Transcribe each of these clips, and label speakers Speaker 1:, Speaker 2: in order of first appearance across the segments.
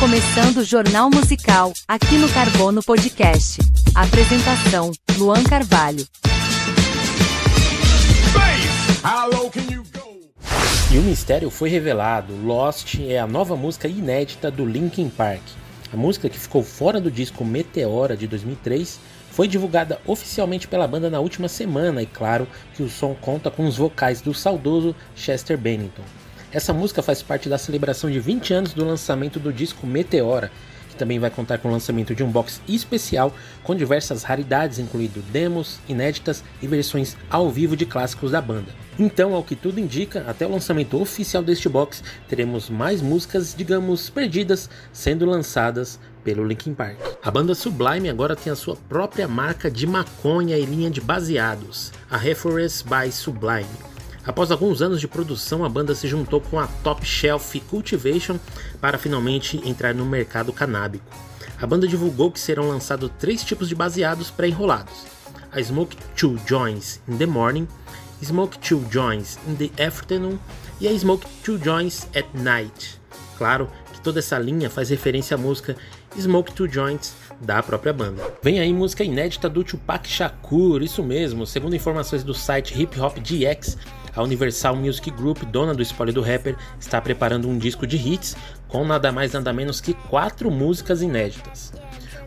Speaker 1: começando o Jornal Musical, aqui no Carbono Podcast. Apresentação: Luan Carvalho.
Speaker 2: E o mistério foi revelado. Lost é a nova música inédita do Linkin Park. A música que ficou fora do disco Meteora de 2003 foi divulgada oficialmente pela banda na última semana e claro que o som conta com os vocais do saudoso Chester Bennington. Essa música faz parte da celebração de 20 anos do lançamento do disco Meteora, que também vai contar com o lançamento de um box especial com diversas raridades, incluindo demos, inéditas e versões ao vivo de clássicos da banda. Então, ao que tudo indica, até o lançamento oficial deste box, teremos mais músicas, digamos, perdidas, sendo lançadas pelo Linkin Park. A banda Sublime agora tem a sua própria marca de maconha e linha de baseados, a Reforest by Sublime. Após alguns anos de produção, a banda se juntou com a Top Shelf Cultivation para finalmente entrar no mercado canábico. A banda divulgou que serão lançados três tipos de baseados pré-enrolados: a Smoke 2 Joints in the Morning, Smoke 2 Joints in the Afternoon e a Smoke 2 Joints at Night. Claro que toda essa linha faz referência à música Smoke 2 Joints da própria banda. Vem aí música inédita do Tupac Shakur, isso mesmo, segundo informações do site Hip Hop DX, a Universal Music Group, dona do spoiler do rapper, está preparando um disco de hits com nada mais nada menos que quatro músicas inéditas.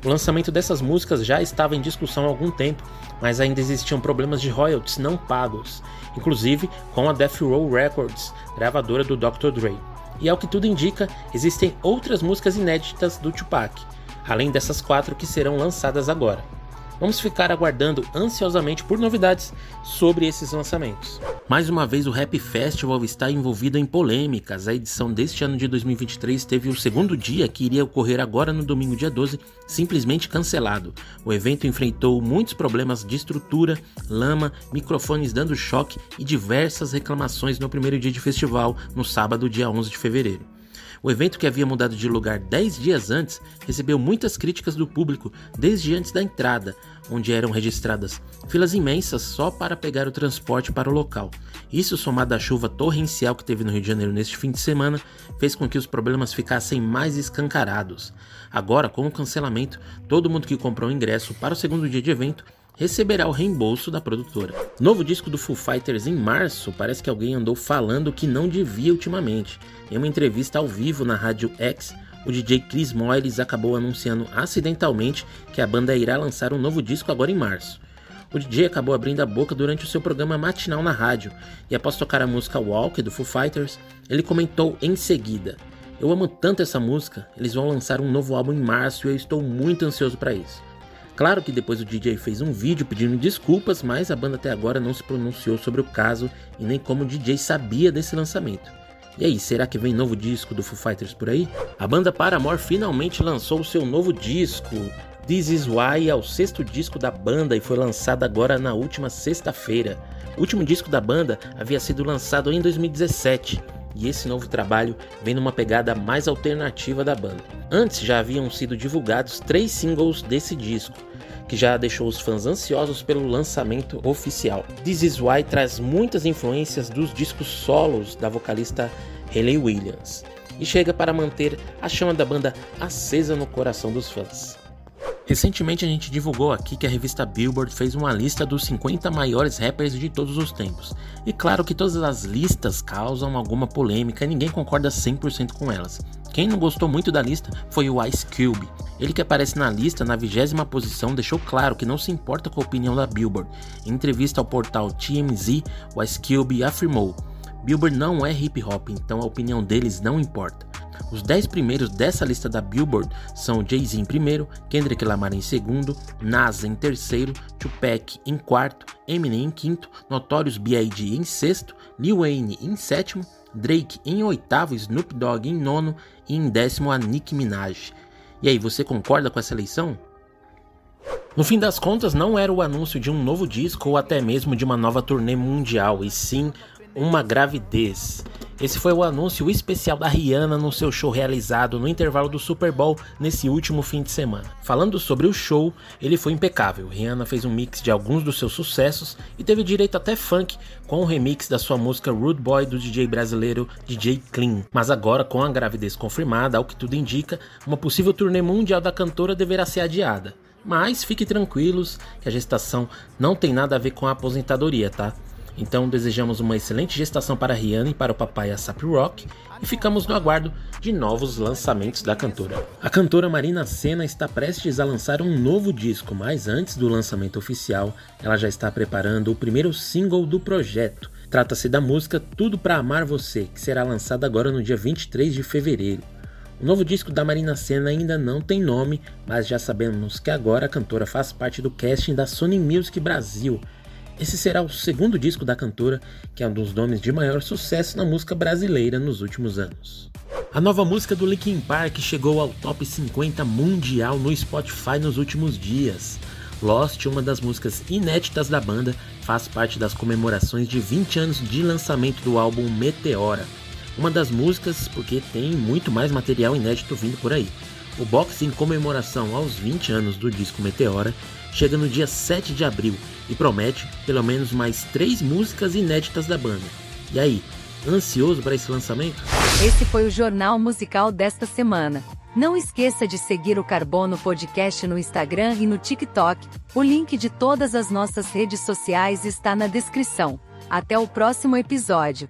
Speaker 2: O lançamento dessas músicas já estava em discussão há algum tempo, mas ainda existiam problemas de royalties não pagos, inclusive com a Death Row Records, gravadora do Dr. Dre. E ao que tudo indica, existem outras músicas inéditas do Tupac, além dessas quatro que serão lançadas agora. Vamos ficar aguardando ansiosamente por novidades sobre esses lançamentos. Mais uma vez, o Rap Festival está envolvido em polêmicas. A edição deste ano de 2023 teve o segundo dia, que iria ocorrer agora no domingo, dia 12, simplesmente cancelado. O evento enfrentou muitos problemas de estrutura, lama, microfones dando choque e diversas reclamações no primeiro dia de festival, no sábado, dia 11 de fevereiro. O evento, que havia mudado de lugar 10 dias antes, recebeu muitas críticas do público desde antes da entrada, onde eram registradas filas imensas só para pegar o transporte para o local. Isso, somado à chuva torrencial que teve no Rio de Janeiro neste fim de semana, fez com que os problemas ficassem mais escancarados. Agora, com o cancelamento, todo mundo que comprou ingresso para o segundo dia de evento receberá o reembolso da produtora. Novo disco do Foo Fighters em março, parece que alguém andou falando que não devia ultimamente. Em uma entrevista ao vivo na Rádio X, o DJ Chris Moyles acabou anunciando acidentalmente que a banda irá lançar um novo disco agora em março. O DJ acabou abrindo a boca durante o seu programa matinal na rádio e após tocar a música Walk do Foo Fighters, ele comentou em seguida: Eu amo tanto essa música, eles vão lançar um novo álbum em março e eu estou muito ansioso para isso. Claro que depois o DJ fez um vídeo pedindo desculpas, mas a banda até agora não se pronunciou sobre o caso e nem como o DJ sabia desse lançamento. E aí, será que vem novo disco do Foo Fighters por aí? A banda Paramore finalmente lançou o seu novo disco. This Is Why é o sexto disco da banda e foi lançado agora na última sexta-feira. O último disco da banda havia sido lançado em 2017 e esse novo trabalho vem numa pegada mais alternativa da banda. Antes já haviam sido divulgados três singles desse disco, que já deixou os fãs ansiosos pelo lançamento oficial. This Is Why traz muitas influências dos discos solos da vocalista Hayley Williams e chega para manter a chama da banda acesa no coração dos fãs. Recentemente a gente divulgou aqui que a revista Billboard fez uma lista dos 50 maiores rappers de todos os tempos. E claro que todas as listas causam alguma polêmica e ninguém concorda 100% com elas. Quem não gostou muito da lista foi o Ice Cube. Ele que aparece na lista na vigésima posição deixou claro que não se importa com a opinião da Billboard. Em entrevista ao portal TMZ, o Ice Cube afirmou: Billboard não é hip hop, então a opinião deles não importa. Os 10 primeiros dessa lista da Billboard são Jay-Z em primeiro, Kendrick Lamar em segundo, Nas em terceiro, Tupac em quarto, Eminem em quinto, Notorious B.I.G. em sexto, Lil Wayne em sétimo, Drake em oitavo, Snoop Dogg em nono e em décimo a Nicki Minaj. E aí, você concorda com essa eleição? No fim das contas, não era o anúncio de um novo disco ou até mesmo de uma nova turnê mundial, e sim uma gravidez. Esse foi o anúncio especial da Rihanna no seu show realizado no intervalo do Super Bowl nesse último fim de semana. Falando sobre o show, ele foi impecável. Rihanna fez um mix de alguns dos seus sucessos e teve direito até funk com o remix da sua música Rude Boy do DJ brasileiro DJ Clean. Mas agora, com a gravidez confirmada, ao que tudo indica, uma possível turnê mundial da cantora deverá ser adiada. Mas fiquem tranquilos que a gestação não tem nada a ver com a aposentadoria, tá? Então desejamos uma excelente gestação para Rihanna e para o papai Asap Rock e ficamos no aguardo de novos lançamentos da cantora. A cantora Marina Senna está prestes a lançar um novo disco, mas antes do lançamento oficial, ela já está preparando o primeiro single do projeto. Trata-se da música Tudo para Amar Você, que será lançada agora no dia 23 de fevereiro. O novo disco da Marina Senna ainda não tem nome, mas já sabemos que agora a cantora faz parte do casting da Sony Music Brasil esse será o segundo disco da cantora, que é um dos nomes de maior sucesso na música brasileira nos últimos anos. A nova música do Linkin Park chegou ao top 50 mundial no Spotify nos últimos dias. Lost, uma das músicas inéditas da banda, faz parte das comemorações de 20 anos de lançamento do álbum Meteora. Uma das músicas porque tem muito mais material inédito vindo por aí. O box em comemoração aos 20 anos do disco Meteora chega no dia 7 de abril e promete pelo menos mais três músicas inéditas da banda. E aí, ansioso para esse lançamento?
Speaker 1: Esse foi o Jornal Musical desta semana. Não esqueça de seguir o Carbono Podcast no Instagram e no TikTok. O link de todas as nossas redes sociais está na descrição. Até o próximo episódio.